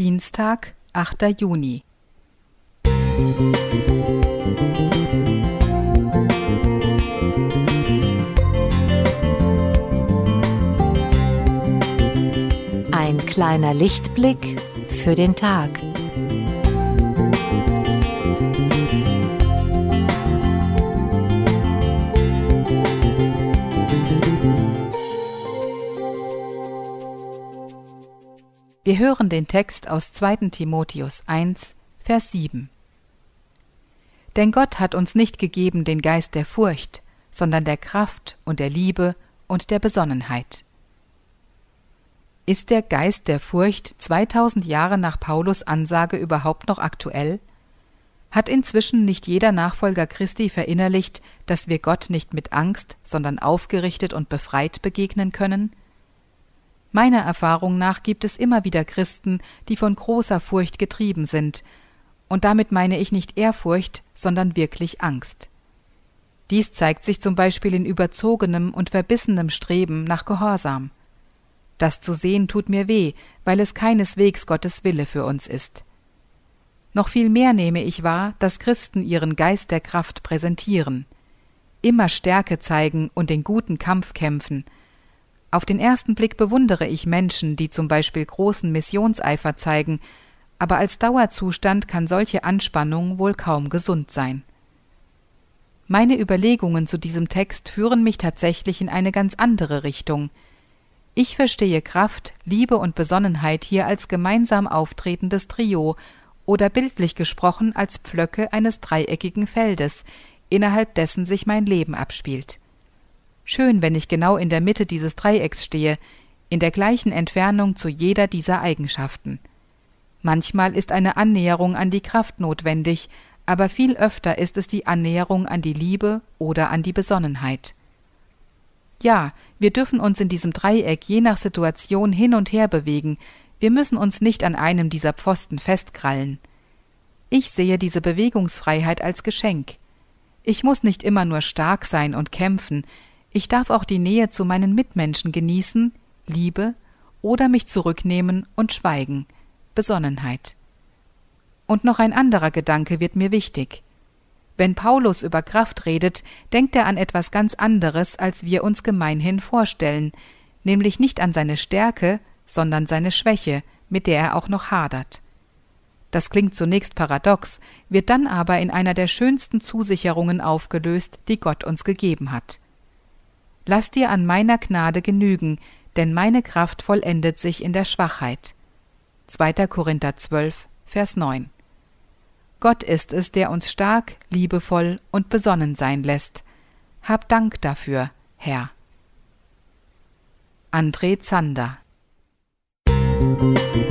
Dienstag, 8. Juni. Ein kleiner Lichtblick für den Tag. Wir hören den Text aus 2. Timotheus 1, Vers 7. Denn Gott hat uns nicht gegeben den Geist der Furcht, sondern der Kraft und der Liebe und der Besonnenheit. Ist der Geist der Furcht 2000 Jahre nach Paulus Ansage überhaupt noch aktuell? Hat inzwischen nicht jeder Nachfolger Christi verinnerlicht, dass wir Gott nicht mit Angst, sondern aufgerichtet und befreit begegnen können? Meiner Erfahrung nach gibt es immer wieder Christen, die von großer Furcht getrieben sind, und damit meine ich nicht Ehrfurcht, sondern wirklich Angst. Dies zeigt sich zum Beispiel in überzogenem und verbissenem Streben nach Gehorsam. Das zu sehen tut mir weh, weil es keineswegs Gottes Wille für uns ist. Noch viel mehr nehme ich wahr, dass Christen ihren Geist der Kraft präsentieren, immer Stärke zeigen und den guten Kampf kämpfen, auf den ersten Blick bewundere ich Menschen, die zum Beispiel großen Missionseifer zeigen, aber als Dauerzustand kann solche Anspannung wohl kaum gesund sein. Meine Überlegungen zu diesem Text führen mich tatsächlich in eine ganz andere Richtung. Ich verstehe Kraft, Liebe und Besonnenheit hier als gemeinsam auftretendes Trio oder bildlich gesprochen als Pflöcke eines dreieckigen Feldes, innerhalb dessen sich mein Leben abspielt. Schön, wenn ich genau in der Mitte dieses Dreiecks stehe, in der gleichen Entfernung zu jeder dieser Eigenschaften. Manchmal ist eine Annäherung an die Kraft notwendig, aber viel öfter ist es die Annäherung an die Liebe oder an die Besonnenheit. Ja, wir dürfen uns in diesem Dreieck je nach Situation hin und her bewegen, wir müssen uns nicht an einem dieser Pfosten festkrallen. Ich sehe diese Bewegungsfreiheit als Geschenk. Ich muss nicht immer nur stark sein und kämpfen, ich darf auch die Nähe zu meinen Mitmenschen genießen, Liebe oder mich zurücknehmen und schweigen, Besonnenheit. Und noch ein anderer Gedanke wird mir wichtig. Wenn Paulus über Kraft redet, denkt er an etwas ganz anderes, als wir uns gemeinhin vorstellen, nämlich nicht an seine Stärke, sondern seine Schwäche, mit der er auch noch hadert. Das klingt zunächst paradox, wird dann aber in einer der schönsten Zusicherungen aufgelöst, die Gott uns gegeben hat. Lass dir an meiner Gnade genügen, denn meine Kraft vollendet sich in der Schwachheit. 2. Korinther 12, Vers 9. Gott ist es, der uns stark, liebevoll und besonnen sein lässt. Hab Dank dafür, Herr. André Zander Musik